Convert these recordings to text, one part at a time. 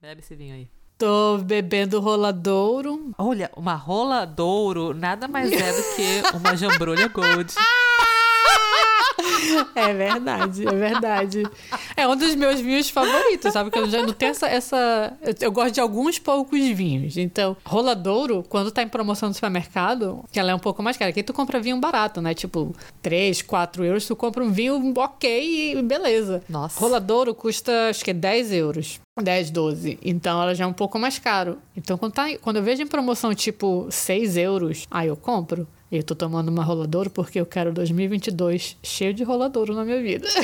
Bebe esse vinho aí. Tô bebendo roladouro. Olha, uma rola douro nada mais é do que uma jambrolha gold. É verdade, é verdade. É um dos meus vinhos favoritos, sabe? Que eu já não tenho essa. essa... Eu, eu gosto de alguns poucos vinhos. Então, Roladouro, quando tá em promoção no supermercado, que ela é um pouco mais cara, aqui tu compra vinho barato, né? Tipo, 3, 4 euros, tu compra um vinho ok e beleza. Nossa. Roladouro custa, acho que é 10 euros. 10, 12. Então ela já é um pouco mais caro. Então quando, tá, quando eu vejo em promoção tipo 6 euros, aí eu compro. Eu tô tomando uma roladouro porque eu quero 2022 cheio de roladouro na minha vida.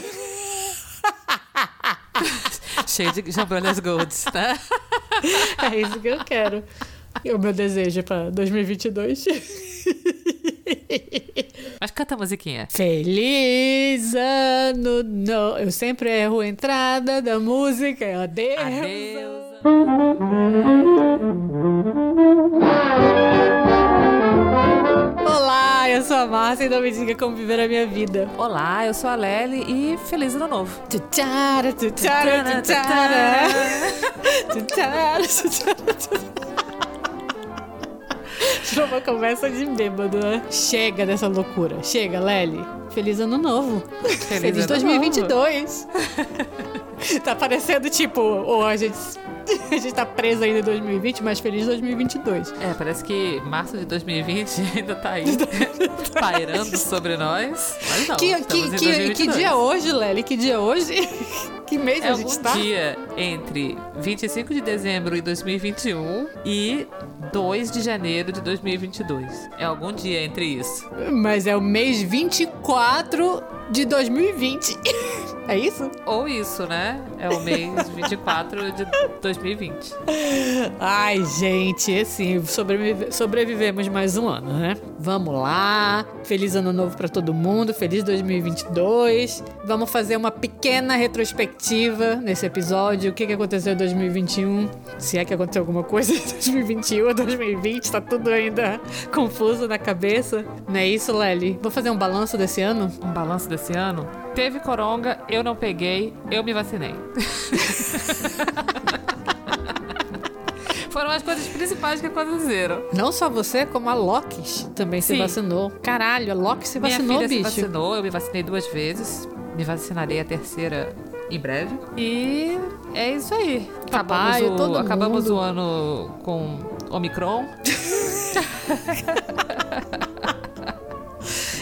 Cheio de jambrolhas golds, né? É isso que eu quero. E o meu desejo pra 2022. Mas canta a musiquinha. Feliz ano novo. Eu sempre erro a entrada da música. Adeus. Adeus. Olá, eu sou a Márcia e não me diga como viver a minha vida. Olá, eu sou a Lely e feliz ano novo. Tucara. Tucara, tucara, tucara. Foi uma conversa de bêbado, né? Chega dessa loucura. Chega, Lely. Feliz ano novo. Feliz, ano 2022. tá parecendo tipo, ou a gente, a gente tá preso ainda em 2020, mas feliz 2022. É, parece que março de 2020 ainda tá aí, pairando sobre nós. Mas não, Que, que, que, 2022. que dia é hoje, Lely? Que dia é hoje? que mês É a algum gente tá? dia entre 25 de dezembro de 2021 e 2 de janeiro de 2022. É algum dia entre isso. Mas é o mês 24 de 2020. É isso? Ou isso, né? É o mês 24 de 2020. Ai, gente, assim, sobrevive- sobrevivemos mais um ano, né? Vamos lá. Feliz ano novo pra todo mundo. Feliz 2022. Vamos fazer uma pequena retrospectiva nesse episódio. O que, que aconteceu em 2021? Se é que aconteceu alguma coisa em 2021 ou 2020, tá tudo ainda confuso na cabeça. Não é isso, Lely? Vou fazer um balanço desse ano? Um balanço desse ano. Teve coronga, eu não peguei, eu me vacinei. Foram as coisas principais que aconteceram. Não só você, como a Loki também se Sim. vacinou. Caralho, a Loki se Minha vacinou, filha bicho. se vacinou, eu me vacinei duas vezes. Me vacinarei a terceira em breve. E é isso aí. Acabamos, Papai, o, todo acabamos mundo. o ano com Omicron.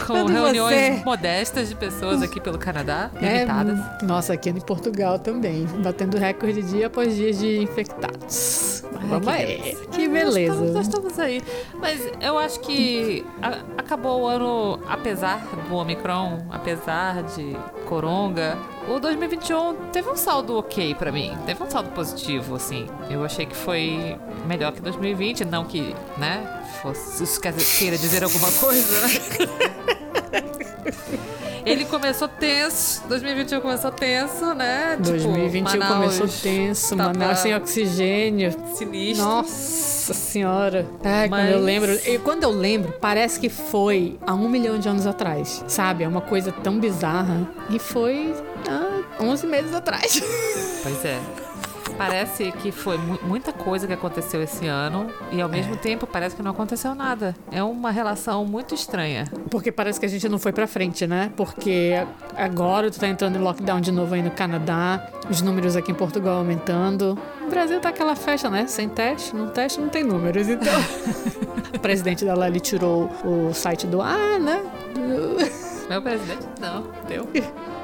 com Quando reuniões você- modestas de pessoas aqui pelo Canadá, É, limitadas. nossa, aqui em Portugal também, batendo recorde dia após dia de infectados. Vamos que aí. beleza. Que Nós estamos, beleza. nós estamos aí. Mas eu acho que a- acabou o ano, apesar do Omicron, apesar de Coronga, o 2021 teve um saldo ok pra mim. Teve um saldo positivo, assim. Eu achei que foi melhor que 2020. Não que, né, fosse, isso quer dizer- queira dizer alguma coisa, né? Ele começou tenso, 2021 começou tenso, né? Tipo, 2021 Manaus começou tenso, tava Manaus sem oxigênio. Sinistro. Nossa senhora. Quando Mas- eu lembro. E quando eu lembro, parece que foi há um milhão de anos atrás. Sabe? É uma coisa tão bizarra. E foi há 11 meses atrás. Pois é. Parece que foi mu- muita coisa que aconteceu esse ano e ao mesmo tempo parece que não aconteceu nada. É uma relação muito estranha. Porque parece que a gente não foi pra frente, né? Porque agora tu tá entrando em lockdown de novo aí no Canadá, os números aqui em Portugal aumentando. O Brasil tá aquela festa, né? Sem teste, não teste não tem números, então. o presidente da Lali tirou o site do ar, né? Meu presidente? Não, deu.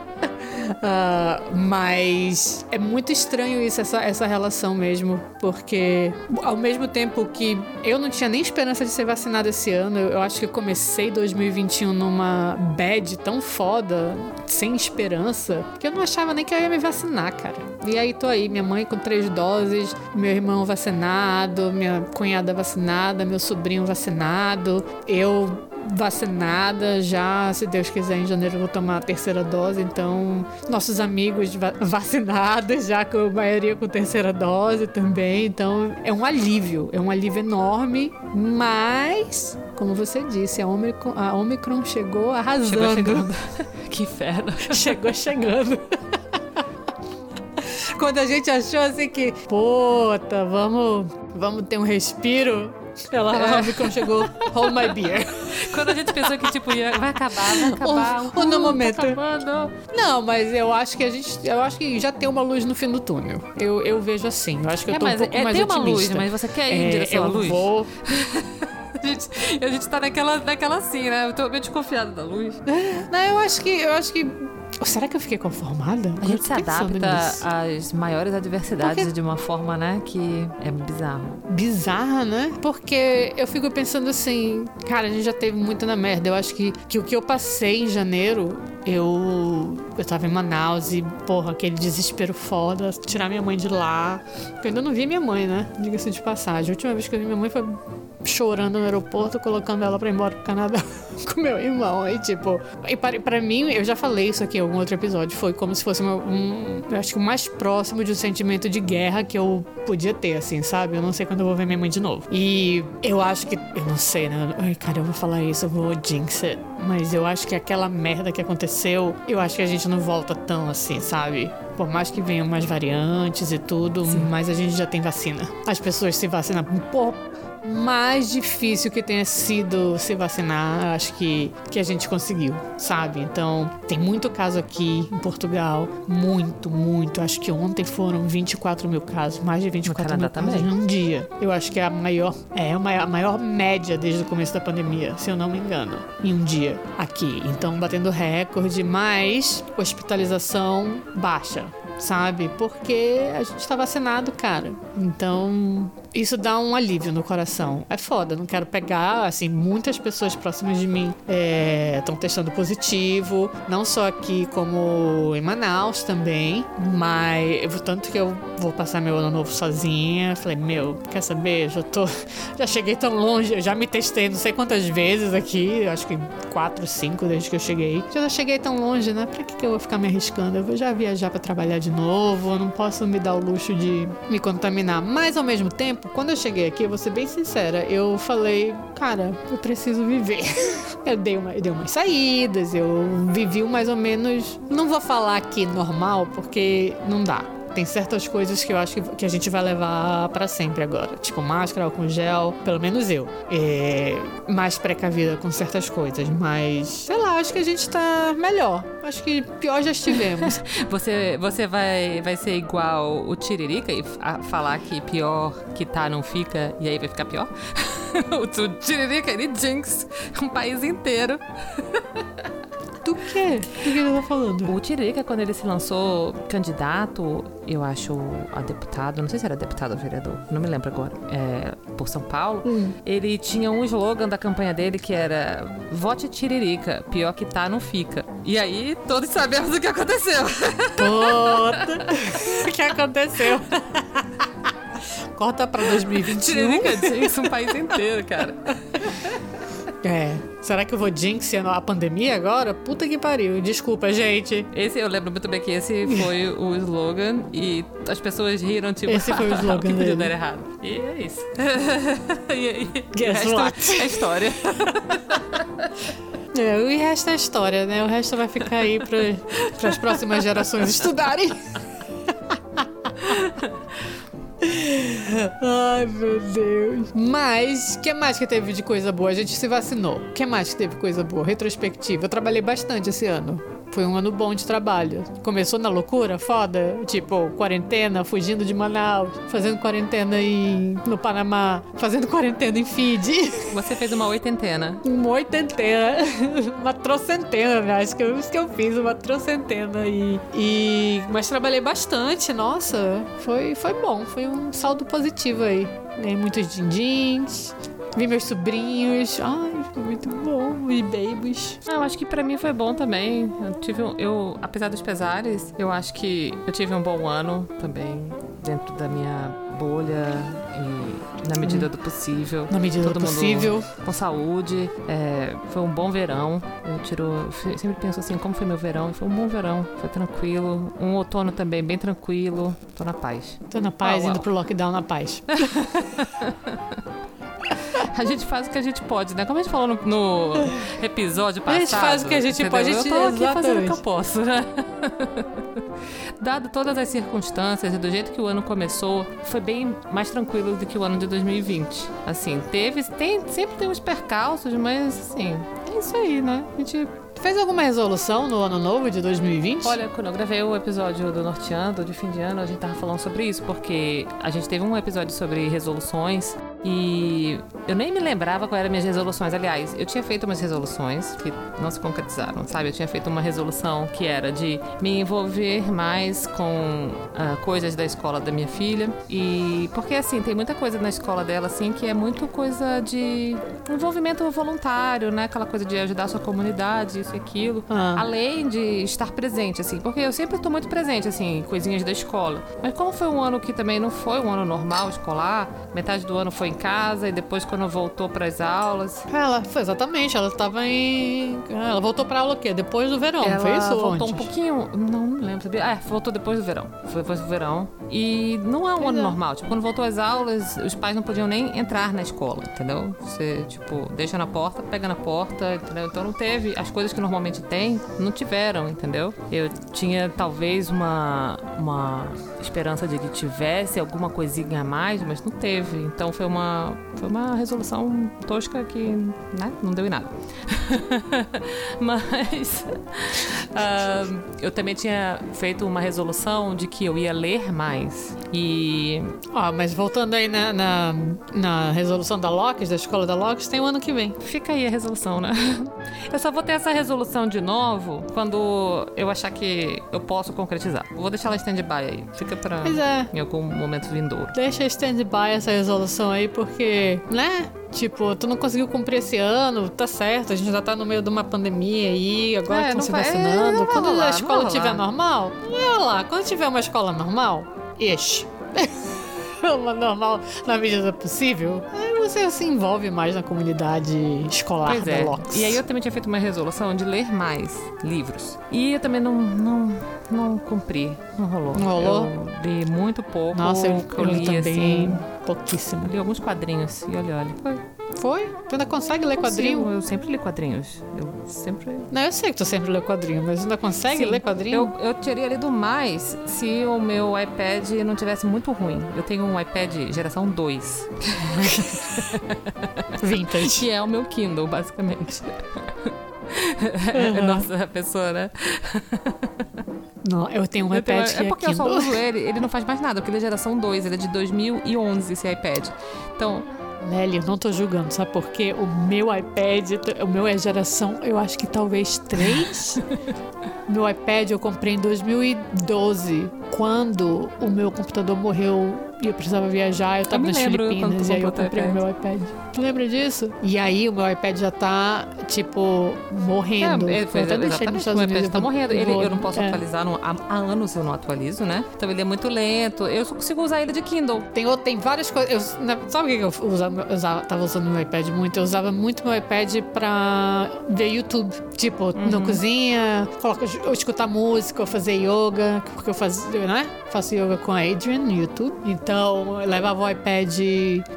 Ah, mas é muito estranho isso, essa, essa relação mesmo, porque ao mesmo tempo que eu não tinha nem esperança de ser vacinada esse ano, eu, eu acho que eu comecei 2021 numa bad tão foda, sem esperança, que eu não achava nem que eu ia me vacinar, cara. E aí tô aí, minha mãe com três doses, meu irmão vacinado, minha cunhada vacinada, meu sobrinho vacinado, eu vacinada já, se Deus quiser, em janeiro eu vou tomar a terceira dose, então nossos amigos va- vacinados, já com a maioria com terceira dose também, então é um alívio, é um alívio enorme, mas, como você disse, a Omicron, a Omicron chegou arrasando. Chegou chegando. que inferno. Chegou chegando. quando a gente achou assim que, puta, vamos, vamos ter um respiro. Ela, é. Omicron chegou, hold my beer. Quando a gente pensou que, tipo, ia, vai acabar, vai acabar. Ou, ou no momento. Tá não, mas eu acho que a gente. Eu acho que já tem uma luz no fim do túnel. Eu, eu vejo assim. Eu acho que eu é, tô um pouco é, mais tem otimista. uma luz, mas você quer ir em É, direção à eu luz? vou. A gente, a gente tá naquela, naquela assim, né? Eu tô meio desconfiada da luz. Não, eu acho que. Eu acho que. Será que eu fiquei conformada? A gente se adapta às maiores adversidades Porque- de uma forma, né, que é bizarro. bizarra, né? Porque eu fico pensando assim, cara, a gente já teve muito na merda. Eu acho que, que o que eu passei em janeiro, eu. Eu tava em Manaus e, porra, aquele desespero foda, tirar minha mãe de lá. Eu ainda não vi minha mãe, né? Diga-se de passagem. A última vez que eu vi minha mãe foi chorando no aeroporto, colocando ela pra ir embora pro Canadá com meu irmão. Aí, tipo. E pra, pra mim, eu já falei isso aqui em algum outro episódio. Foi como se fosse uma- um. Eu acho que o mais próximo de um sentimento de guerra que eu podia ter, assim, sabe? Eu não sei quando eu vou ver minha mãe de novo. E eu acho que. Eu não sei, né? Ai, cara, eu vou falar isso, eu vou jinx it. Mas eu acho que aquela merda que aconteceu, eu acho que a gente não volta tão assim, sabe? Por mais que venham mais variantes e tudo, mas a gente já tem vacina. As pessoas se vacinam. Por mais difícil que tenha sido se vacinar, acho que, que a gente conseguiu, sabe? Então, tem muito caso aqui em Portugal. Muito, muito. Acho que ontem foram 24 mil casos, mais de 24 mil Canadá casos também. num dia. Eu acho que é a maior, é a maior, a maior média desde o começo da pandemia, se eu não me engano, em um dia aqui. Então, batendo recorde, mas hospitalização baixa, sabe? Porque a gente tá vacinado, cara. Então, isso dá um alívio no coração. É foda, não quero pegar, assim, muitas pessoas próximas de mim estão testando positivo, não só aqui como em Manaus também, mas tanto que eu vou passar meu ano novo sozinha. Falei, meu, quer saber? Já tô, já cheguei tão longe, eu já me testei não sei quantas vezes aqui, acho que quatro, cinco desde que eu cheguei. Já cheguei tão longe, né? Pra que, que eu vou ficar me arriscando? Eu vou já viajar pra trabalhar de novo, eu não posso me dar o luxo de me contaminar. Mas ao mesmo tempo, quando eu cheguei aqui, eu vou ser bem sincera, eu falei, cara, eu preciso viver. Eu dei, uma, eu dei umas saídas, eu vivi mais ou menos. Não vou falar aqui normal, porque não dá. Tem certas coisas que eu acho que, a gente vai levar pra sempre agora. Tipo máscara, álcool gel, pelo menos eu. É, mais precavida com certas coisas. Mas, sei lá, acho que a gente tá melhor. Acho que pior já estivemos. Você, você vai, vai ser igual o Tiririca e fa- falar que pior que tá não fica e aí vai ficar pior? o Tiririca, ele jinx um país inteiro. Do quê? Do que ele tá falando? O Tiririca, quando ele se lançou candidato, eu acho, a deputado, não sei se era deputado ou vereador, não me lembro agora, é, por São Paulo, ele tinha um slogan da campanha dele que era Vote Tiririca, pior que tá, não fica. E aí, todos sabemos o que aconteceu. Puta! o que aconteceu? Corta pra 2021. Tiririca jinx um país inteiro, cara. É. Será que eu vou jinx a pandemia agora? Puta que pariu. Desculpa, gente. Esse, eu lembro muito bem que esse foi o slogan e as pessoas riram, tipo, Esse foi o slogan que podia dar errado. E é isso. e aí, Guess o resto é história. É, o resto é história, né? O resto vai ficar aí para as próximas gerações estudarem. Ai, meu Deus. Mas, que mais que teve de coisa boa? A gente se vacinou. Que mais que teve coisa boa? Retrospectiva. Eu trabalhei bastante esse ano. Foi um ano bom de trabalho. Começou na loucura, foda. Tipo, quarentena, fugindo de Manaus, fazendo quarentena em, no Panamá, fazendo quarentena em Fiji. Você fez uma oitentena. Uma oitentena, uma trocentena, né? acho que eu, isso que eu fiz, uma trocentena. E, e, mas trabalhei bastante, nossa, foi, foi bom, foi um saldo positivo aí. Ganhei muitos din-dins, vi meus sobrinhos, ai, foi muito bom, e babies. Ah, Eu acho que pra mim foi bom também. Eu tive um, eu, apesar dos pesares, eu acho que eu tive um bom ano também dentro da minha bolha e na medida do possível. Na medida Todo do mundo possível. com saúde. É, foi um bom verão. Eu tiro, sempre penso assim, como foi meu verão? Foi um bom verão, foi tranquilo. Um outono também bem tranquilo. Tô na paz. Tô na paz, uau. indo pro lockdown na paz. A gente faz o que a gente pode, né? Como a gente falou no, no episódio A passado. gente faz o que a gente entendeu? pode, a gente- Eu tô aqui fazendo o que eu exatamente. posso, né? dado todas as circunstâncias e do jeito que o ano começou, foi bem mais tranquilo do que o ano de 2020. Assim, teve, tem, sempre tem uns percalços, mas assim, é isso aí, né? A gente Fez alguma resolução no ano novo de 2020? Olha, quando eu gravei o episódio do Norteando, de fim de ano, a gente tava falando sobre isso, porque a gente teve um episódio sobre resoluções e eu nem me lembrava quais eram minhas resoluções. Aliás, eu tinha feito umas resoluções que não se concretizaram, sabe? Eu tinha feito uma resolução que era de me envolver mais com uh, coisas da escola da minha filha. E porque assim, tem muita coisa na escola dela assim que é muito coisa de envolvimento voluntário, né? Aquela coisa de ajudar a sua comunidade, isso e aquilo. Ah. Além de estar presente, assim, porque eu sempre estou muito presente, assim, coisinhas da escola. Mas como foi um ano que também não foi um ano normal escolar, metade do ano foi em casa e depois quando voltou para as aulas. Ela foi exatamente, ela estava em. Ela voltou para aula o quê? Depois do verão, ela foi isso? Voltou um pouquinho. Não, não lembro. É, voltou depois do verão. Foi depois do verão. E não é um pois ano é. normal. Tipo, quando voltou às aulas, os pais não podiam nem entrar na escola, entendeu? Você, tipo, deixa na porta, pega na porta, entendeu? Então não teve. As coisas que normalmente tem, não tiveram, entendeu? Eu tinha talvez uma, uma esperança de que tivesse alguma coisinha a mais, mas não teve. Então foi uma, foi uma resolução tosca que né, não deu em nada. mas uh, eu também tinha feito uma resolução de que eu ia ler mais. E. Ó, oh, mas voltando aí na, na, na resolução da Locke, da escola da Locke, tem o um ano que vem. Fica aí a resolução, né? Eu só vou ter essa resolução de novo quando eu achar que eu posso concretizar. Vou deixar ela stand-by aí. Fica pra é. em algum momento vindouro. Deixa stand-by essa resolução aí, porque, né? Tipo, tu não conseguiu cumprir esse ano, tá certo, a gente já tá no meio de uma pandemia aí, agora é, estão se vacinando. É, quando rolar, a escola estiver normal, olha lá, quando tiver uma escola normal, ixi. uma normal na medida possível, aí você se envolve mais na comunidade escolar pois é. Locks. E aí eu também tinha feito uma resolução de ler mais livros. E eu também não, não, não cumpri, não rolou. Não rolou? Eu li muito pouco. Nossa, eu, eu, eu li também assim, pouquíssimo. Li alguns quadrinhos e olha, olha. Foi. Foi? Tu ainda consegue ler quadrinho? Eu sempre li quadrinhos. Eu sempre. Não, eu sei que tu sempre lê quadrinho, mas ainda consegue Sim, ler quadrinho? Eu, eu teria lido mais se o meu iPad não tivesse muito ruim. Eu tenho um iPad geração 2. Vintage. Que é o meu Kindle, basicamente. Uhum. Nossa, a pessoa, né? Não, eu tenho um eu iPad tenho, É porque é eu só uso ele, ele não faz mais nada, porque ele é geração 2, ele é de 2011, esse iPad. Então, Nelly, eu não tô julgando, sabe por quê? O meu iPad, o meu é geração, eu acho que talvez 3. meu iPad eu comprei em 2012, quando o meu computador morreu e eu precisava viajar, eu tava eu nas Filipinas e aí eu comprei o meu iPad. Tu lembra disso? E aí o meu iPad já tá, tipo, morrendo. É, foi, eu até deixei nos Estados Unidos. O iPad tá morrendo. Ele, eu não posso é. atualizar, no, há, há, anos eu não atualizo, né? Então ele é muito lento. Eu só consigo usar ele de Kindle. Tem, tem várias coisas. Sabe o que eu usava, usava, tava usando meu iPad muito? Eu usava muito meu iPad pra ver YouTube. Tipo, uhum. na cozinha, coloca, ou escutar música, ou fazer yoga, porque eu fazia, né? Faço yoga com a Adrian no YouTube. Então, eu levava o iPad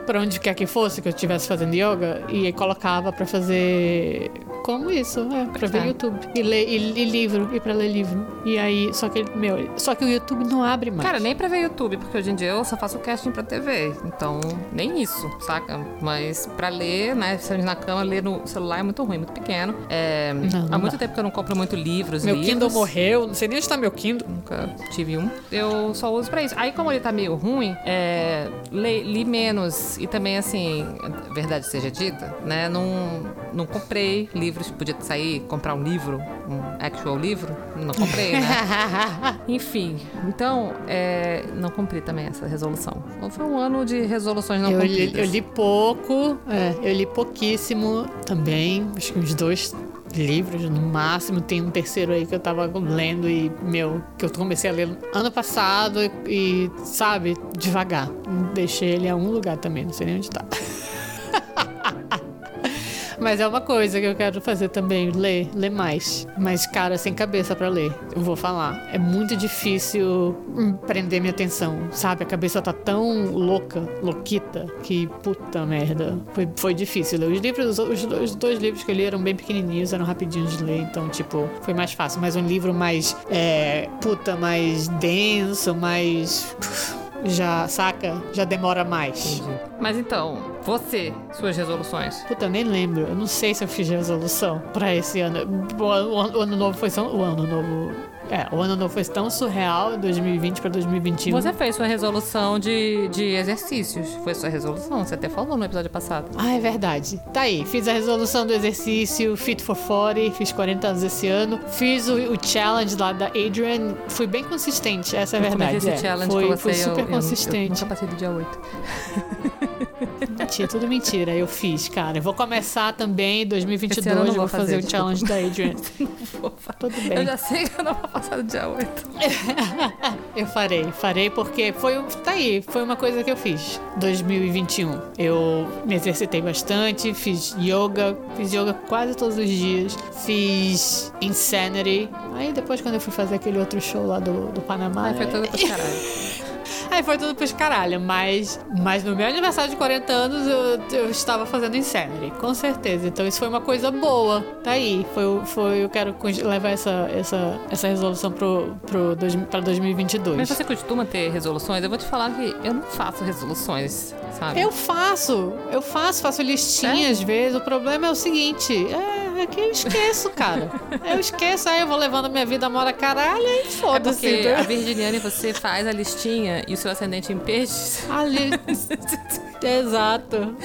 pra onde quer que fosse que eu estivesse fazendo yoga e colocava pra fazer como isso, é, pra ver é. YouTube. E ler e, e, livro, e pra ler livro. E aí, só que, meu, só que o YouTube não abre mais. Cara, nem pra ver YouTube, porque hoje em dia eu só faço casting pra TV. Então, nem isso, saca? Mas pra ler, né, saindo na cama, ler no celular é muito ruim, muito pequeno. É, não, não há muito dá. tempo que eu não compro muito livros. Meu livros. Kindle morreu, não sei nem onde tá meu Kindle. Nunca tive um. Eu só uso pra isso. Aí, como ele tá meio ruim, é, li, li menos. E também, assim, verdade seja dita, né, não, não comprei livros podia sair, comprar um livro, um actual livro, não comprei, né? Enfim, então, é, não cumpri também essa resolução. Então, foi um ano de resoluções não eu cumpridas. Li, eu li pouco, é, eu li pouquíssimo também, acho que uns dois livros no máximo. Tem um terceiro aí que eu tava lendo e, meu, que eu comecei a ler ano passado e, e sabe, devagar. Deixei ele a um lugar também, não sei nem onde tá. Mas é uma coisa que eu quero fazer também, ler, ler mais. Mas, cara, sem cabeça pra ler, eu vou falar. É muito difícil prender minha atenção, sabe? A cabeça tá tão louca, louquita, que puta merda. Foi, foi difícil ler. Os livros, os, os dois livros que eu li eram bem pequenininhos, eram rapidinhos de ler, então, tipo, foi mais fácil. Mas um livro mais, é, puta, mais denso, mais já, saca? Já demora mais. Entendi. Mas então, você, suas resoluções. Puta, eu nem lembro. Eu não sei se eu fiz resolução pra esse ano. O, o- o ano novo foi só. O ano novo. É, o ano novo foi tão surreal, 2020 pra 2021. Você fez sua resolução de, de exercícios. Foi sua resolução, você até falou no episódio passado. Ah, é verdade. Tá aí. Fiz a resolução do exercício Fit for 40, fiz 40 anos esse ano. Fiz o, o challenge lá da Adrian. Fui bem consistente, essa é a Eu verdade. comecei esse é. challenge foi, com você. foi eu- super eu, eu, consistente. nunca passei do dia 8. Mentira, tudo mentira. Eu fiz, cara. Eu vou começar também em 2022. Esse ano eu não eu vou vou fazer, fazer, o challenge da Adrian. Tudo bem. Eu já sei que eu não vou passar do dia 8. Eu farei, farei porque foi, tá aí, foi uma coisa que eu fiz 2021. Eu me exercitei bastante, fiz yoga, fiz yoga quase todos os dias, fiz Insanity. Aí depois quando eu fui fazer aquele outro show lá do, do Panamá, Ai, foi é- tudo pros caralho. aí foi tudo pros caralho, mas, mas no meu aniversário de 40 anos eu, eu estava fazendo Insanity, com certeza. Então isso foi uma coisa boa, tá aí. Foi, foi eu quero levar essa, essa, essa resolução pro, pro dois, pra 2022. Mas você costuma ter resoluções? Eu vou te falar que eu não faço resoluções, sabe? Eu faço, eu faço, faço listinha às vezes. O problema é o seguinte, é, é que eu esqueço, cara. eu esqueço, aí eu vou levando a minha vida mora caralho e É foda-se. porque a Virginiane, você faz a listinha e o seu ascendente em peixes. Ali. Exato.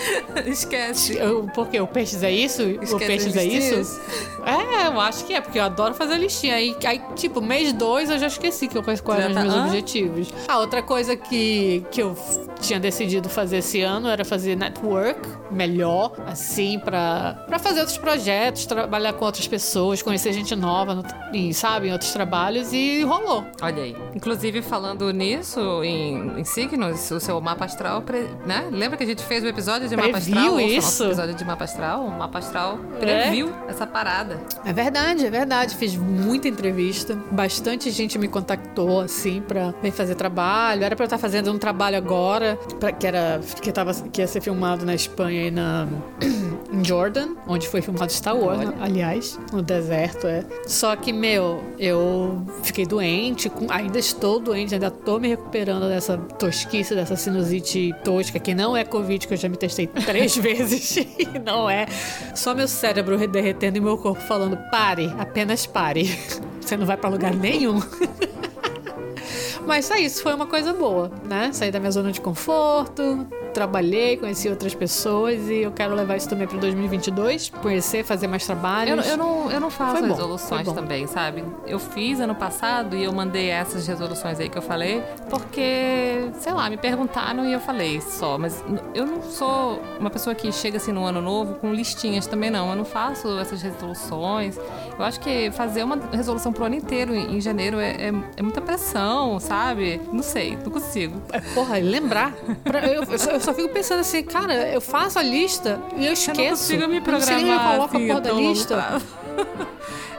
Esquece. Eu, porque o peixes é isso? o Esquece peixes as é isso? É, eu acho que é, porque eu adoro fazer listinha. Aí, aí tipo, mês dois eu já esqueci que eu quais eram os tá- meus Ah. objetivos. A outra coisa que, que eu tinha decidido fazer esse ano era fazer network melhor, assim, pra fazer outros projetos, trabalhar com outras pessoas, conhecer gente nova, no, em, sabe, em outros trabalhos, e rolou. Olha aí. Inclusive, falando nisso, em, em signos, o seu mapa astral, né? Lembra que a gente fez o episódio de mapa Previu astral? Ouça o isso? episódio de mapa astral. O mapa astral previu essa parada. É verdade, é verdade. Fiz muita entrevista. Bastante gente me contactou, assim, pra vir fazer trabalho. Era pra eu estar fazendo um trabalho agora, pra, que, era, que, tava, que ia ser filmado na Espanha e na, em Jordan, onde foi filmado Star Wars, Olha. né? aliás, no deserto, é. Só que, meu, eu fiquei doente, com- ainda estou doente, ainda tô me recuperando dessa tosquice, dessa sinusite tosca, que não é Covid, que eu já me testei três vezes e não é. Só meu cérebro derretendo e meu corpo falando: pare, apenas pare. Você não vai pra lugar nenhum. Mas só isso, foi uma coisa boa, né? Saí da minha zona de conforto, trabalhei, conheci outras pessoas e eu quero levar isso também para 2022, conhecer, fazer mais trabalhos. Eu, não- eu não, eu não faço Foi resoluções bom. também, sabe? Eu fiz ano passado e eu mandei essas resoluções aí que eu falei, porque, sei lá, me perguntaram e eu falei só. Mas eu não sou uma pessoa que chega assim no ano novo com listinhas também, não. Eu não faço essas resoluções. Eu acho que fazer uma resolução pro ano inteiro em em janeiro é, é- é muita pressão, sabe? Não sei, não consigo. É, porra, lembrar. Pra- eu, eu só, eu só fico pensando assim, cara, eu faço a lista e eu esqueço. Eu não consigo me programar onde eu coloco assim, a porra da lista.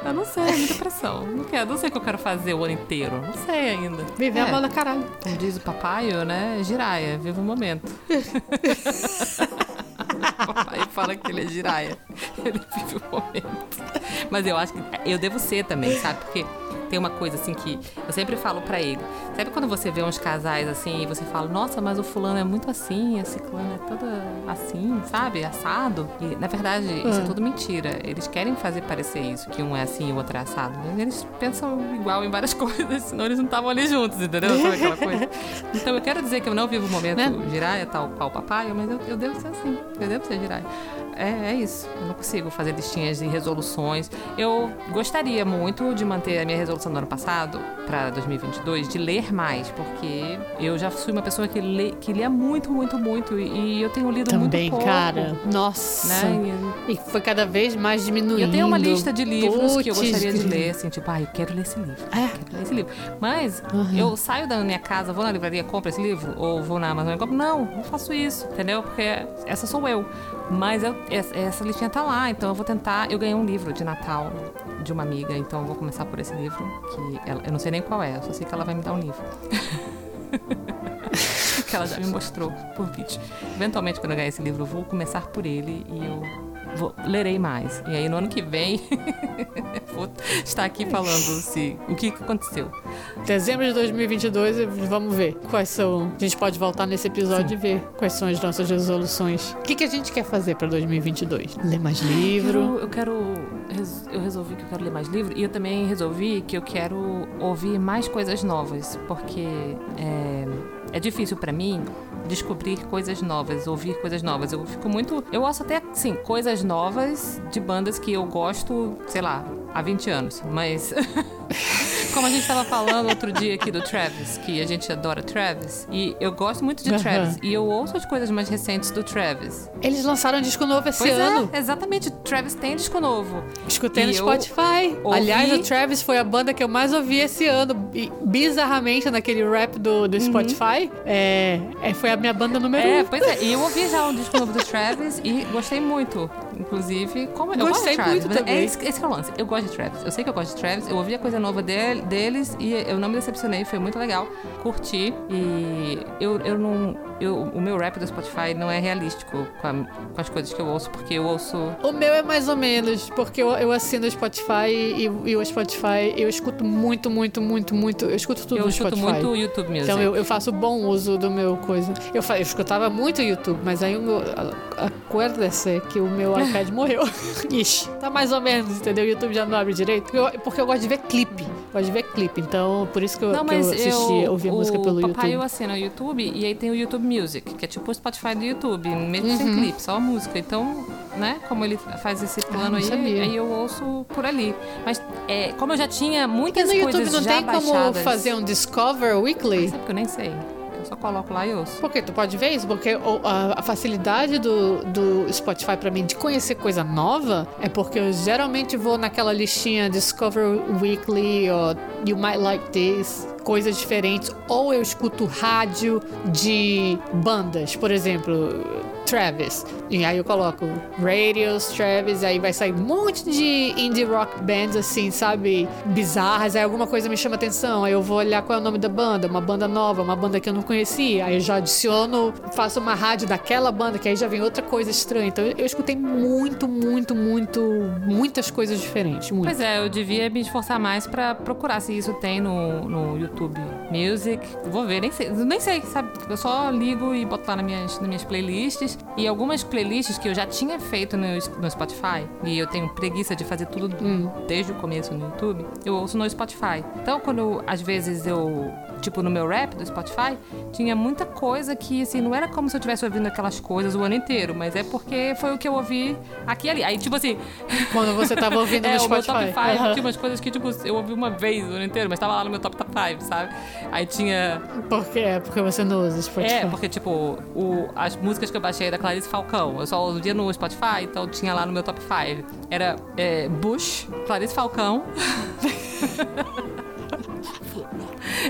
Eu não sei, é muita pressão. Não quero, não sei o que eu quero fazer o ano inteiro. Não sei ainda. Viver É, a moda caralho. Como diz o papai, né? Giraia, viva o momento. o papai fala que ele é giraia. Ele vive o momento. Mas eu acho que eu devo ser também, sabe? Porque tem uma coisa assim que eu sempre falo pra ele. Sabe quando você vê uns casais assim e você fala, nossa, mas o fulano é muito assim, a ciclana é toda assim, sabe? Assado. E na verdade, isso é tudo mentira. Eles querem fazer parecer isso, que um é assim e o outro é assado. Mas eles pensam igual em várias coisas, senão eles não estavam ali juntos, entendeu? Sabe aquela coisa? Então eu quero dizer que eu não vivo o momento Né? giraia, tal qual papai, mas eu, eu devo ser assim. Eu devo ser giraia. É, é isso. Eu não consigo fazer listinhas de resoluções. Eu gostaria muito de manter a minha resolução do ano passado para 2022, de ler mais, porque eu já fui uma pessoa que, lê, que lia muito, muito, muito e, eu tenho lido Também, muito pouco. cara. Nossa. Né? E- foi cada vez mais diminuindo. eu tenho uma lista de livros que eu Puts, gostaria de ler, assim, tipo, ah, eu quero ler esse livro. É. Quero ler esse livro. Mas Uhum. eu saio da minha casa, vou na livraria, compro esse livro, ou vou na Amazon e compro. Não, não faço isso, entendeu? Porque essa sou eu. Mas eu essa, essa listinha tá lá, então eu vou tentar. Eu ganhei um livro de Natal de uma amiga, então eu vou começar por esse livro, que ela, eu não sei nem qual é, eu só sei que ela vai me dar um livro. que ela já me mostrou por vídeo. Eventualmente, quando eu ganhar esse livro, eu vou começar por ele e eu vou, lerei mais. E aí no ano que vem vou estar aqui falando se, o que, aconteceu. Dezembro de 2022, vamos ver quais são. A gente pode voltar nesse episódio Sim. e ver quais são as nossas resoluções. O que, que a gente quer fazer para 2022? Ler mais livro? Eu quero, eu quero. Eu resolvi que eu quero ler mais livro e eu também resolvi que eu quero ouvir mais coisas novas, porque é, é difícil para mim descobrir coisas novas, ouvir coisas novas. Eu fico muito. Eu ouço até, sim, coisas novas de bandas que eu gosto, sei lá, há 20 anos. Mas. Como a gente estava falando outro dia aqui do Travis, que a gente adora Travis, e eu gosto muito de uhum. Travis, e eu ouço as coisas mais recentes do Travis. Eles lançaram um disco novo esse pois é, ano. É, exatamente, Travis tem disco novo. Escutei e no Spotify. Ouvi... Aliás, o Travis foi a banda que eu mais ouvi esse ano. Bizarramente, naquele rap do, do uhum. Spotify. Uhum. É, é, foi a minha banda número é, um. Pois é, e eu ouvi já um disco novo do Travis e gostei muito. Inclusive, como eu gostei gosto de Travis, muito também. É esse, esse que é o lance. Eu gosto de Travis. Eu sei que eu gosto de Travis. Eu ouvi a coisa nova dele, deles e eu não me decepcionei. Foi muito legal. Curti. E eu, eu não. Eu, o meu rap do Spotify não é realístico com, a, com, as coisas que eu ouço, porque eu ouço. O meu é mais ou menos, porque eu, eu assino o Spotify e, e, o Spotify eu escuto muito, muito, muito, muito. Eu escuto tudo eu no Spotify. Eu escuto muito YouTube Music. Então eu, eu faço bom uso do meu coisa. Eu, eu escutava muito YouTube, mas aí o meu. Acuérdese que o meu iPad morreu. Ixi, tá mais ou menos, entendeu? O YouTube já não abre direito. Eu, porque eu gosto de ver clipe. Gosto de ver clipe. Então, por isso que eu, não, que eu assisti, eu, ouvia música pelo YouTube. O papai eu assino o YouTube e aí tem o YouTube Music, que é tipo o Spotify do YouTube, mesmo uhum. sem clipe, só a música. Então, né, como ele faz esse ah, plano ah, aí, sabia. aí eu ouço por ali. Mas é, como eu já tinha muitas e no coisas YouTube não tem baixadas, como fazer um Discover Weekly? Sabe que eu nem sei só coloco lá e ouço. Porque tu pode ver isso? Porque a, facilidade do, do Spotify para mim de conhecer coisa nova é porque eu geralmente vou naquela listinha Discover Weekly ou You Might Like This coisas diferentes, ou eu escuto rádio de bandas, por exemplo, Travis. E aí eu coloco Radios, Travis, aí vai sair um monte de indie rock bands, assim, sabe? Bizarras. Aí alguma coisa me chama atenção. Aí eu vou olhar qual é o nome da banda, uma banda nova, uma banda que eu não conhecia. Aí eu já adiciono, faço uma rádio daquela banda, que aí já vem outra coisa estranha. Então eu escutei muito, muito, muito, muitas coisas diferentes. Muito. Pois é, eu devia me esforçar mais para procurar se isso tem no, no YouTube Music. Vou ver, nem sei, nem sei, sabe? Eu só ligo e boto lá nas minhas, nas minhas playlists e algumas playlists que eu já tinha feito no, no Spotify, e eu tenho preguiça de fazer tudo hum. desde o começo no YouTube, eu ouço no Spotify. Então, quando às vezes eu tipo, no meu rap do Spotify, tinha muita coisa que, assim, não era como se eu estivesse ouvindo aquelas coisas o ano inteiro, mas é porque foi o que eu ouvi aqui e ali. Aí, tipo assim. Quando você tava ouvindo é, no Spotify. O meu top 5 uhum. tinha umas coisas que, tipo, eu ouvi uma vez o ano inteiro, mas tava lá no meu top 5, sabe? Aí tinha. Por quê? Porque você não usa Spotify. É, porque, tipo, o, as músicas que eu baixei da Clarice Falcão, eu só ouvia no Spotify, então tinha lá no meu top 5. Era é, Bush, Clarice Falcão.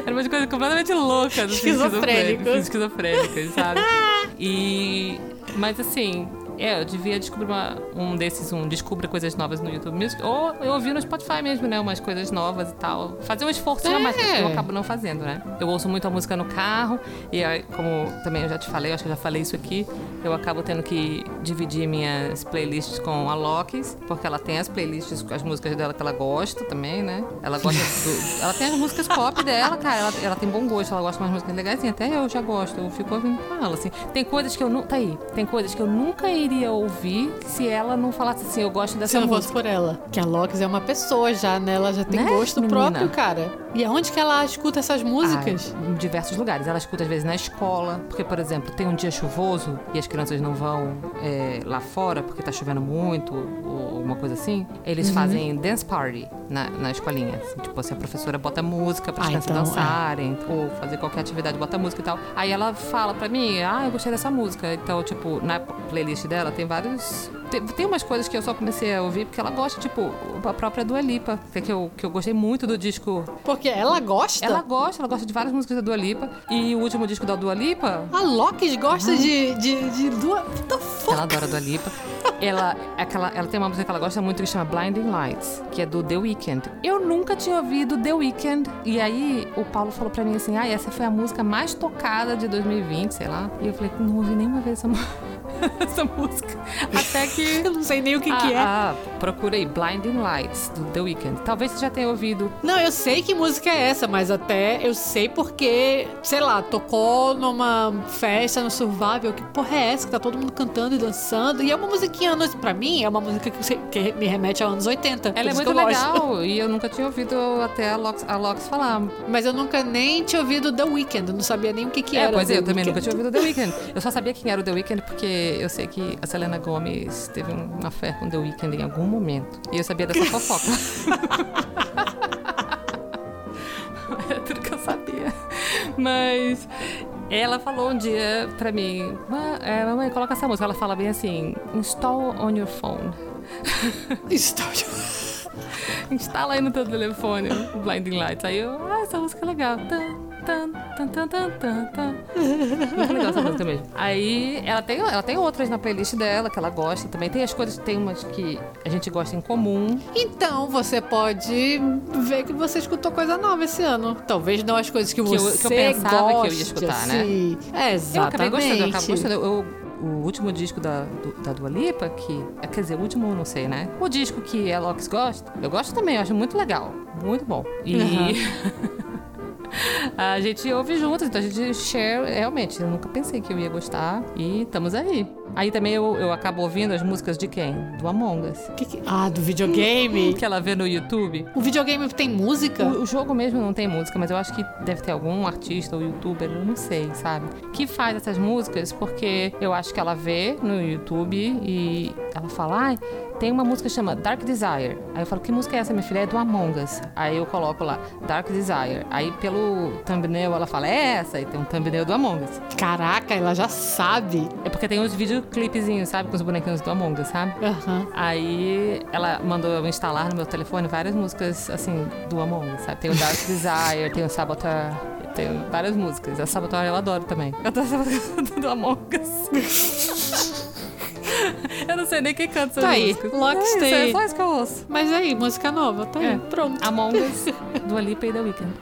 Era uma coisa completamente louca. Esquizofrênicos. Esquizofrênicos, sabe? E... Mas assim, é, eu devia descobrir uma, um desses, um Descubra Coisas Novas no YouTube Music. Ou eu ouvi no Spotify mesmo, né? Umas coisas novas e tal. Fazer um esforço é. mas eu acabo não fazendo, né? Eu ouço muito a música no carro. E aí, como também eu já te falei, acho que eu já falei isso aqui, eu acabo tendo que dividir minhas playlists com a Lokis, porque ela tem as playlists com as músicas dela que ela gosta também, né? Ela gosta do, Ela tem as músicas pop dela, cara. Ela, ela tem bom gosto, ela gosta de umas músicas legais. Até eu já gosto, eu fico ouvindo com ela, assim. Tem coisas que eu não. Tá aí. Tem coisas que eu nunca ia iria ouvir se ela não falasse assim, eu gosto dessa música. Se música. fosse por ela. Que a Lox é uma pessoa já, né? Ela já tem né, gosto menina? próprio, cara. E aonde que ela escuta essas músicas? Ah, em diversos lugares. Ela escuta às vezes na escola, porque, por exemplo, tem um dia chuvoso e as crianças não vão é, lá fora porque tá chovendo muito ou alguma coisa assim. Eles uhum. fazem dance party na, na escolinha. Assim, tipo, assim, a professora bota música para as ah, crianças então, dançarem é. ou fazer qualquer atividade, bota música e tal. Aí ela fala pra mim, ah, eu gostei dessa música. Então, tipo, na playlist dela tem vários. Tem, tem umas coisas que eu só comecei a ouvir porque ela gosta, tipo, a própria Dua Lipa, que, eu, que eu gostei muito do disco. Porque ela gosta? Ela gosta, ela gosta de várias músicas da Dua Lipa. E o último disco da Dua Lipa. A Lokis gosta uhum. de, de, de Dua. What the fuck? Ela adora a Dua Lipa. ela, aquela, ela tem uma música que ela gosta muito que chama Blinding Lights, que é do The Weeknd. Eu nunca tinha ouvido The Weeknd. E aí o Paulo falou pra mim assim: ah, essa foi a música mais tocada de 2020, sei lá. E eu falei: não ouvi nenhuma vez essa, essa música. Até que. Eu não sei nem o que, ah, que é. Ah, procurei Blinding Lights do The Weeknd. Talvez você já tenha ouvido. Não, eu sei que música é essa, mas até eu sei porque, sei lá, tocou numa festa no Survival. Que porra é essa? Que tá todo mundo cantando e dançando. E é uma musiquinha anos. Pra mim, é uma música que, que me remete a anos 80. Ela é muito legal e eu nunca tinha ouvido até a Lox, a Lox falar. Mas eu nunca nem tinha ouvido The Weeknd. Eu não sabia nem o que, que é, era. Pois é, eu também nunca tinha ouvido The Weeknd. Eu só sabia quem era o The Weeknd porque eu sei que a Selena Gomez teve uma fé com The Weeknd em algum momento. E eu sabia dessa fofoca. Era tudo que eu sabia. Mas ela falou um dia pra mim: "Ma- é, Mamãe, coloca essa música. Ela fala bem assim: Install on your phone. História. Instala aí no teu telefone o Blinding Lights. Aí eu, ah, essa música é legal. Tan, tan, tan. Muito legal essa música mesmo. Aí ela tem, ela tem outras na playlist dela que ela gosta também. Tem as coisas, tem umas que a gente gosta em comum. Então, você pode ver que você escutou coisa nova esse ano. Talvez não as coisas que eu- você que eu pensava que eu ia goste, escutar, né? assim. É, exatamente. Eu acabei gostando, eu acabo gostando. Eu- o último disco da, do, da Dua Lipa, que. Quer dizer, o último não sei, né? O disco que a Lox gosta, eu gosto também, eu acho muito legal. Muito bom. E. a gente ouve juntos, então a gente share. Realmente, eu nunca pensei que eu ia gostar. E estamos aí. Aí também eu, eu acabo ouvindo as músicas de quem? Do Among Us. Que que- Ah, do videogame. Que ela vê no YouTube. o videogame tem música? O, o jogo mesmo não tem música, mas eu acho que deve ter algum artista ou youtuber, eu não sei, sabe? Que faz essas músicas porque eu acho que ela vê no YouTube e ela fala, ai, tem uma música que chama Dark Desire. Aí eu falo, que música é essa, minha filha? É do Among Us. Aí eu coloco lá, Dark Desire. Aí pelo thumbnail ela fala, é essa. E tem um thumbnail do Among Us. Caraca, ela já sabe. É porque tem uns videoclipezinhos, sabe? Com os bonequinhos do Among Us, sabe? Aham. Aí ela mandou eu instalar no meu telefone várias músicas, assim, do Among Us, sabe? Tem o Dark Desire, tem o Saboteur, tem várias músicas. A Saboteur eu adoro também. Eu adoro a Saboteur do Among Us. eu não sei nem quem canta Tá aí, músicas. Lox é isso, é só isso que eu ouço. Mas aí, música nova, tá aí, É. pronto. Among Us, do Alipa e The Weeknd.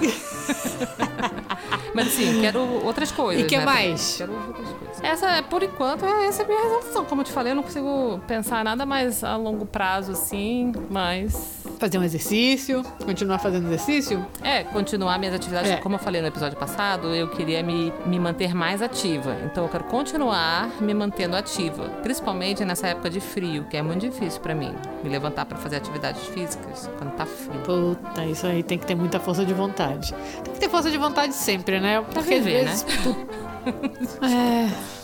Mas assim, quero outras coisas. E que né, mais? Quero outras coisas. Essa, por enquanto, é- essa é a minha resolução. Como eu te falei, eu não consigo pensar nada mais a longo prazo, assim, mas. Fazer um exercício, continuar fazendo exercício. É, continuar minhas atividades. É. Como eu falei no episódio passado, eu queria me, me manter mais ativa. Então eu quero continuar me mantendo ativa. Principalmente nessa época de frio, que é muito difícil pra mim. Me levantar pra fazer atividades físicas quando tá frio. Puta, isso aí tem que ter muita força de vontade. Tem que ter força de vontade sempre, né? Porque viver, às vezes. pu- é.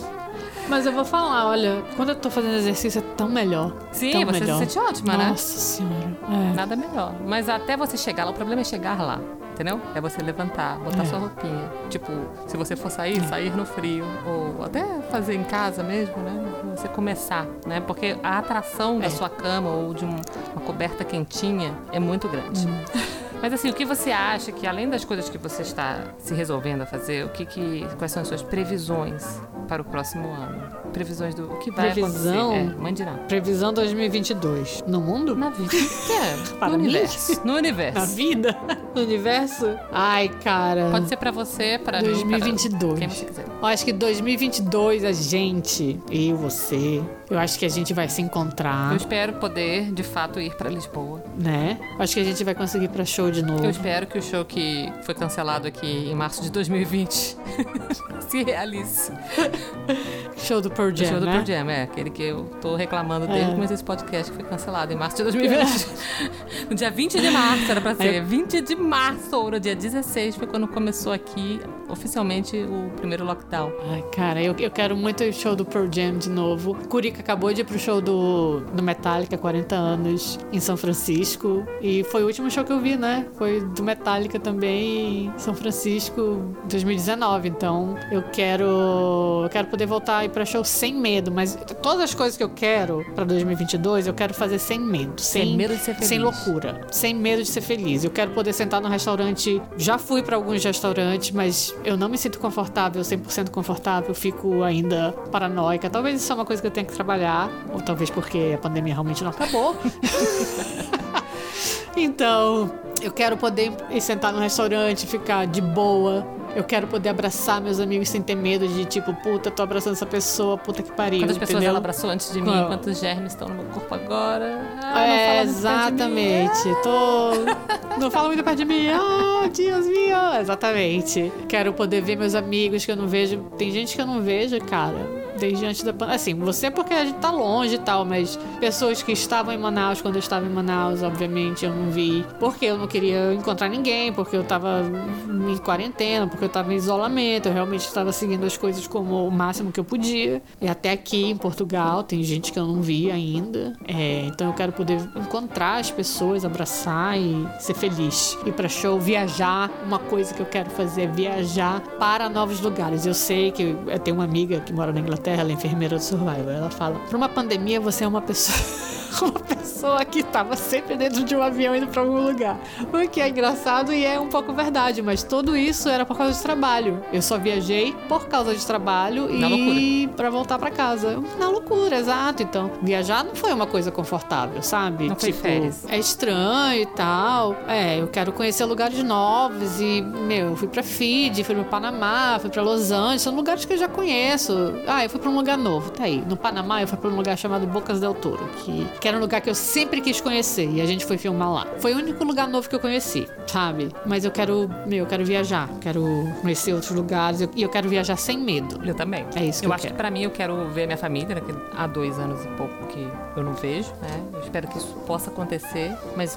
Mas eu vou falar, olha, quando eu tô fazendo exercício é tão melhor. Sim, tão você melhor. se sente ótima, né? Nossa senhora. É. Nada melhor. Mas até você chegar lá, o problema é chegar lá. Entendeu? É você levantar, botar É. sua roupinha. Tipo, se você for sair, sair no frio. Ou até fazer em casa mesmo, né? Você começar, né? Porque a atração da É. sua cama ou de um- uma coberta quentinha é muito grande. Hum. Mas assim, o que você acha que além das coisas que você está se resolvendo a fazer, o que, que quais são as suas previsões para o próximo ano? Previsões do o que vai Previsão? acontecer? É, nada. Previsão 2022. No mundo? Na vida. É, Para no mim? universo. No universo. Na vida? No universo? Ai, cara. Pode ser pra você, pra mim, 2022. pra quem você quiser. Eu acho que 2022 a gente, eu e você, eu acho que a gente vai se encontrar, Eu espero poder, de fato, ir pra Lisboa. né? Acho que a gente vai conseguir ir pra show de novo. Eu espero que o show que foi cancelado aqui em março de 2020 se realize. Show do Pearl O Jam, show do né? Pearl Jam, é. Aquele que eu tô reclamando desde É. comecei esse podcast, que foi cancelado em março de 2020. no dia 20 de março era pra ser. 20 de março, ou no dia 16, foi quando começou aqui, oficialmente, o primeiro lockdown. Ai, cara, eu, eu quero muito o show do Pearl Jam de novo. Curica acabou de ir pro show do, do Metallica, 40 anos, em São Francisco. E foi o último show que eu vi, né? Foi do Metallica também em São Francisco, 2019. Então, eu quero quero poder voltar a ir pra show sem medo. Mas todas as coisas que eu quero pra 2022, eu quero fazer sem medo. Sem, Sem medo de ser feliz. Sem loucura. Sem medo de ser feliz. Eu quero poder sentar no restaurante. Já fui pra alguns restaurantes, mas eu não me sinto confortável, 100% confortável. Fico ainda paranoica. Talvez isso é uma coisa que eu tenha que trabalhar. Ou talvez porque a pandemia realmente não acabou. Então, eu quero poder ir sentar no restaurante, ficar de boa. Eu quero poder abraçar meus amigos sem ter medo de tipo, puta, tô abraçando essa pessoa, puta que pariu. Quantas pessoas entendeu? ela abraçou antes de mim? Quantos germes estão no meu corpo agora? Ah, É, exatamente. Tô. Não fala muito perto de mim. Oh, Deus meu. Exatamente. Quero poder ver meus amigos que eu não vejo. Tem gente que eu não vejo, cara. Desde antes da pandemia. Assim, você porque a gente tá longe e tal, mas pessoas que estavam em Manaus quando eu estava em Manaus, obviamente, eu não vi. Porque eu não queria encontrar ninguém, porque eu tava em quarentena, porque eu tava em isolamento. Eu realmente estava seguindo as coisas como o máximo que eu podia. E até aqui em Portugal, tem gente que eu não vi ainda. É, então eu quero poder encontrar as pessoas, abraçar e ser feliz. Ir pra show, viajar. Uma coisa que eu quero fazer é viajar para novos lugares. Eu sei que eu tenho uma amiga que mora na Inglaterra, é enfermeira do Survival. Ela fala: para uma pandemia você é uma pessoa. Uma pessoa que estava sempre dentro de um avião indo para algum lugar. O que é engraçado e é um pouco verdade, mas tudo isso era por causa de trabalho. Eu só viajei por causa de trabalho Na e para voltar para casa. Na loucura, exato. Então, viajar não foi uma coisa confortável, sabe? Não foi tipo, férias. é estranho e tal. É, eu quero conhecer lugares novos e, meu, eu fui pra Fiji, fui pro Panamá, fui pra Los Angeles, são lugares que eu já conheço. Ah, eu fui pra um lugar novo, tá aí. No Panamá eu fui pra um lugar chamado Bocas del Toro, que, que era um lugar que eu sempre quis conhecer e a gente foi filmar lá. Foi o único lugar novo que eu conheci, sabe? Mas eu quero, meu, eu quero viajar, quero conhecer outros lugares eu- e eu quero viajar sem medo. Eu também. É isso que eu eu acho quero. que pra mim eu quero ver minha família, né, que há dois anos e pouco que eu não vejo, né? Eu espero que isso possa acontecer, mas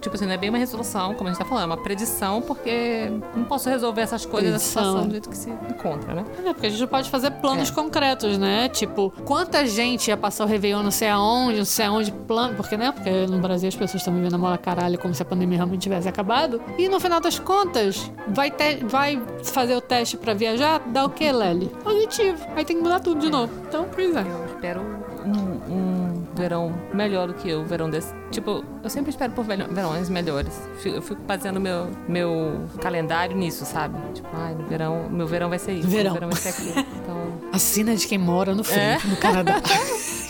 tipo assim, não é bem uma resolução, como a gente tá falando, é uma predição, porque não posso resolver essas coisas da Predição. situação do jeito que se encontra, né? É, porque a gente pode fazer planos É. concretos, né? Tipo, quanta gente ia passar o Réveillon não sei aonde, não sei aonde, plano, porque, né? Porque no Brasil as pessoas estão vivendo a mola caralho como se a pandemia realmente tivesse acabado. E no final das contas, vai, te- vai fazer o teste pra viajar, dá o quê, Lely? Positivo. Aí tem que mudar tudo de novo. Então, pois é. Eu espero um, um verão melhor do que o verão desse. Tipo, eu sempre espero por velho- melhores. Eu fico baseando meu, meu calendário nisso, sabe? Tipo, ai, no verão, meu verão vai ser isso. Verão. Meu verão vai ser aquilo. Então, Assina de quem mora no frio, É? no Canadá.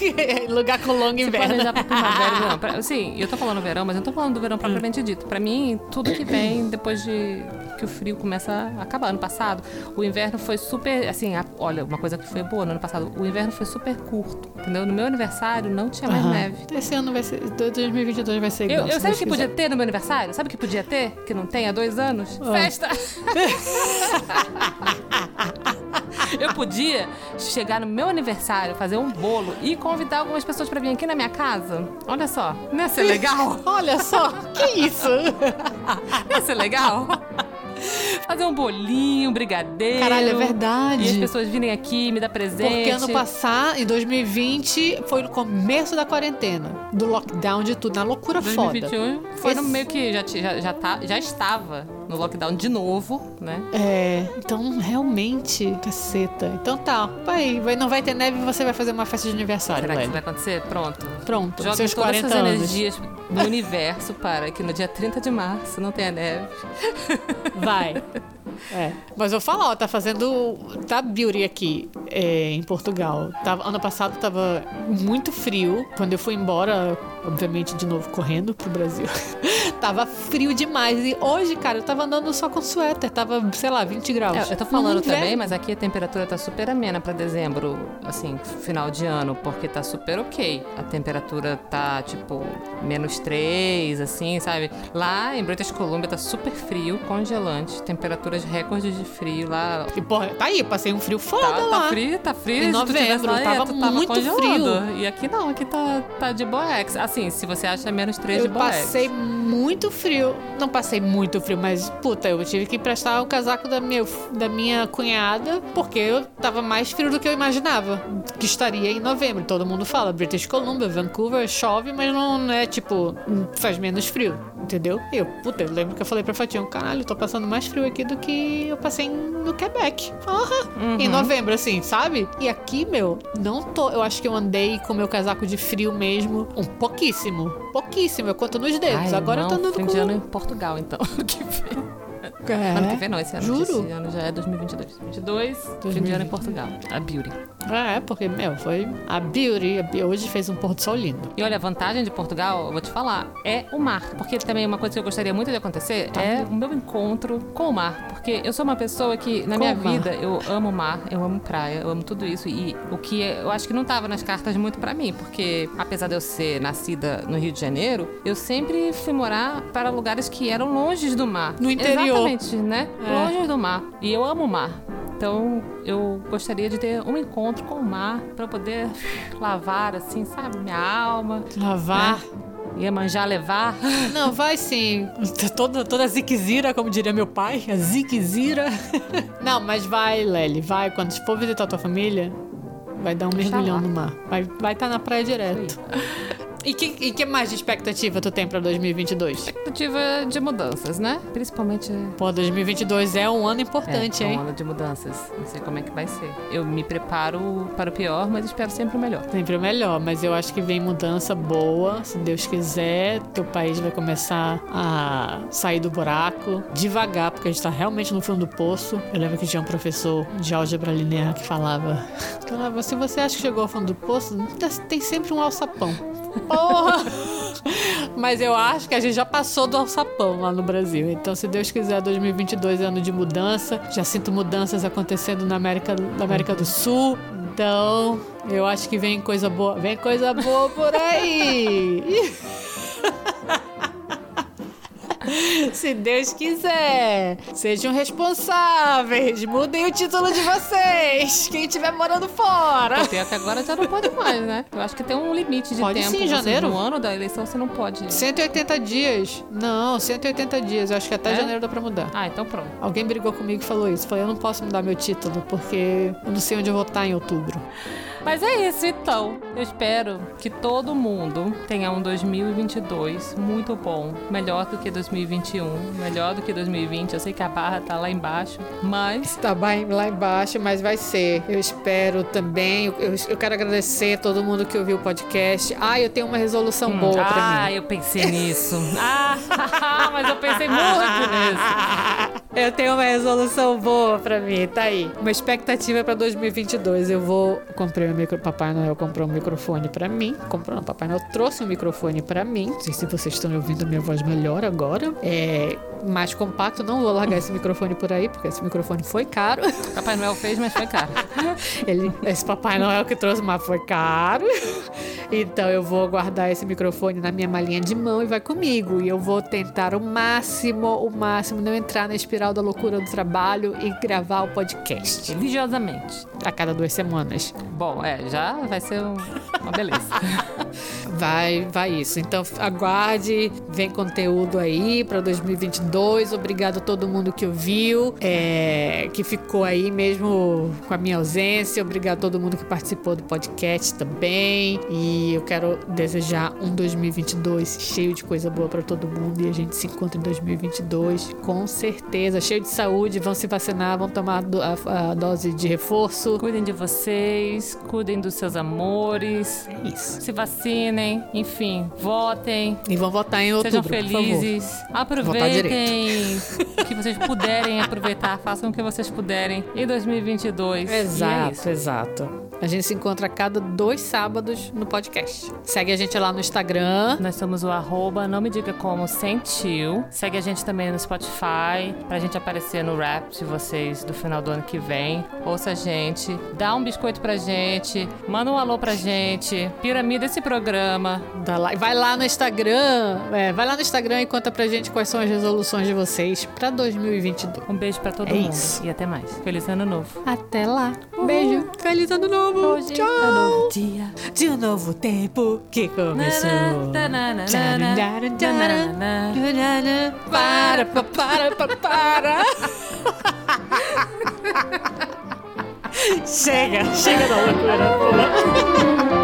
Lugar com longo Se inverno. planejar pra primavera, não. Pra, sim, eu tô falando verão, mas eu não tô falando do verão propriamente dito. Pra mim, tudo que vem depois de que o frio começa a acabar. Ano passado, o inverno foi super, assim, a- olha, uma coisa que foi boa no ano passado, o inverno foi super curto, entendeu? No meu aniversário não tinha mais Aham. neve. Esse ano vai ser. 2022 vai ser igual. Eu, eu se sabe o que podia ter no meu aniversário? Sabe o que podia ter? Que não tem há dois anos? Ah. Festa! eu podia chegar no meu aniversário, fazer um bolo e convidar algumas pessoas pra vir aqui na minha casa. Olha só, não ia ser legal? Olha só, que isso? Não ia ser legal? Fazer um bolinho, um brigadeiro. Caralho, é verdade. E as pessoas virem aqui, me dar presente. Porque ano passado, em 2020, foi no começo da quarentena, do lockdown de tudo, na loucura foda. 2021 foi no Esse- meio que já, já, já, tá, já estava no lockdown de novo, né? É, então realmente, caceta. Então tá, vai, vai, não vai ter neve e você vai fazer uma festa de aniversário, Será que isso vai acontecer? Pronto. Pronto, Joga seus todas 40 essas anos. energias no universo para que no dia 30 de março não tenha neve. Vai. É. Mas eu falo, ó, tá fazendo. Tá beauty aqui é, em Portugal. Tava, ano passado tava muito frio. Quando eu fui embora, obviamente, de novo correndo pro Brasil. tava frio demais. E hoje, cara, eu tava andando só com suéter. Tava, sei lá, 20 graus. É, eu tô falando também, mas aqui a temperatura tá super amena pra dezembro, assim, final de ano, porque tá super ok. A temperatura tá, tipo, menos 3, assim, sabe? Lá em British Columbia tá super frio, congelante, temperaturas recordes de frio lá. E, porra, tá aí, passei um frio foda Tá, lá. tá frio, tá frio. Em novembro, lá, tava tu tava muito congelando. frio. E aqui não, aqui tá, tá de boex. Assim, se você acha menos 3 de Eu passei muito frio. Não passei muito frio, mas puta, eu tive que emprestar o casaco da minha, da minha cunhada porque eu tava mais frio do que eu imaginava que estaria em novembro. Todo mundo fala British Columbia, Vancouver, chove, mas não é tipo, faz menos frio, entendeu? Eu, puta, eu lembro que eu falei pra Fatinha, caralho, eu tô passando mais frio aqui do que eu passei no Quebec. Uhum. Em novembro, assim, sabe? E aqui, meu, não tô. Eu acho que eu andei com meu casaco de frio mesmo um pouquíssimo. Pouquíssimo, eu conto nos dedos. Ai, Agora não, eu tô andando fim com. de ano em Portugal, então. que. É, Ano que vem não, esse ano. Juro? Esse ano já é 2022. 22, fim de ano em Portugal. A Beauty. É, porque, meu, foi a Beauty. A Beauty hoje fez um pôr do sol lindo. E olha, a vantagem de Portugal, eu vou te falar, é o mar. Porque também uma coisa que eu gostaria muito de acontecer é o meu encontro com o mar. Porque eu sou uma pessoa que, na Com minha vida, eu amo o mar, eu amo praia, eu amo tudo isso. E o que é- eu acho que não tava nas cartas muito pra mim. Porque, apesar de eu ser nascida no Rio de Janeiro, eu sempre fui morar para lugares que eram longe do mar. No interior. Exatamente, né? É. Longe do mar. E eu amo o mar. Então, eu gostaria de ter um encontro com o mar eu poder lavar, assim, sabe, minha alma. Lavar. Ia manjar, levar. Não, vai sim. Toda, toda ziquezira, como diria meu pai. A ziquezira. Não, mas vai, Lely. Vai. Quando for visitar tua família, vai dar um mergulhão lá. no mar. Vai estar vai tá na praia direto. E que, e que mais de expectativa tu tem pra 2022? Expectativa de mudanças, né? Principalmente. Pô, 2022 é um ano importante, é, hein? um ano de mudanças. Não sei como é que vai ser. Eu me preparo para o pior, mas espero sempre o melhor. Sempre o melhor, mas eu acho que vem mudança boa, se Deus quiser. Teu país vai começar a sair do buraco devagar, porque a gente tá realmente no fundo do poço. Eu lembro que tinha um professor de álgebra linear que falava: falava, se você acha que chegou ao fundo do poço, tem sempre um alçapão. Porra! Mas eu acho que a gente já passou do alçapão lá no Brasil. Então, se Deus quiser, 2022 é ano de mudança. Já sinto mudanças acontecendo na América, na América do Sul. Então, eu acho que vem coisa boa. Vem coisa boa por aí! Se Deus quiser, sejam responsáveis, mudem o título de vocês. Quem estiver morando fora. Pior que agora já não pode mais, né? Eu acho que tem um limite de Pode tempo. sim, Você- janeiro. No ano da eleição você não pode. 180 dias. Não, 180 dias. Eu acho que até É? janeiro dá pra mudar. Ah, então pronto. Alguém brigou comigo e falou isso. Falei, eu não posso mudar meu título porque eu não sei onde eu vou estar em outubro. Mas é isso, então. Eu espero que todo mundo tenha um 2022 muito bom. Melhor do que 2021. Melhor do que 2020. Eu sei que a barra tá lá embaixo. Mas. Tá bem lá embaixo, mas vai ser. Eu espero também. Eu, eu- quero agradecer a todo mundo que ouviu o podcast. Ah, eu tenho uma resolução boa pra ah, mim. eu pensei nisso. ah, mas eu pensei muito nisso. Eu tenho uma resolução boa pra mim, tá aí. Uma expectativa pra 2022. Eu vou. Comprei um micro. Papai Noel comprou um microfone pra mim. Comprou, não, Papai Noel trouxe um microfone pra mim. Não sei se vocês estão ouvindo a minha voz melhor agora. É mais compacto. Não vou largar esse microfone por aí, porque esse microfone foi caro. Papai Noel fez, mas foi caro. Ele, esse Papai Noel que trouxe, mas foi caro. Então eu vou guardar esse microfone na minha malinha de mão e vai comigo. E eu vou tentar o máximo, o máximo, não entrar na espiral da loucura do trabalho e gravar o podcast Religiosamente. a cada duas semanas. Bom, é, já vai ser um- uma beleza. Vai, vai isso. Então aguarde, vem conteúdo aí para 2022. Obrigado a todo mundo que ouviu, é, que ficou aí mesmo com a minha ausência. Obrigado a todo mundo que participou do podcast também. E eu quero desejar um 2022 cheio de coisa boa para todo mundo e a gente se encontra em 2022 com certeza, cheio de saúde. Vão se vacinar, vão tomar a, a dose de reforço. Cuidem de vocês, cuidem dos seus amores, É isso. se vacinem, enfim, votem. E vão votar em Sejam outubro, favor. felizes, aproveitem o que vocês puderem aproveitar, façam o que vocês puderem em 2022. E é Exato, isso. exato. A gente se encontra a cada dois sábados no podcast. Segue a gente lá no Instagram. Nós somos o arroba, não me diga como sentiu. Segue a gente também no Spotify, pra gente aparecer no rap de vocês do final do ano que vem. Ouça a gente, dá um biscoito pra gente, manda um alô pra gente, piramida esse programa. Dá lá, vai lá no Instagram, é, vai lá no Instagram e conta pra gente quais são as resoluções de vocês pra 2022. Um beijo pra todo é mundo isso. e até mais. Feliz ano novo. Até lá. Beijo. Feliz ano novo novo Hoje é tchau. É novo dia de um novo tempo que começou. Para, para, para, para. chega, chega da loucura.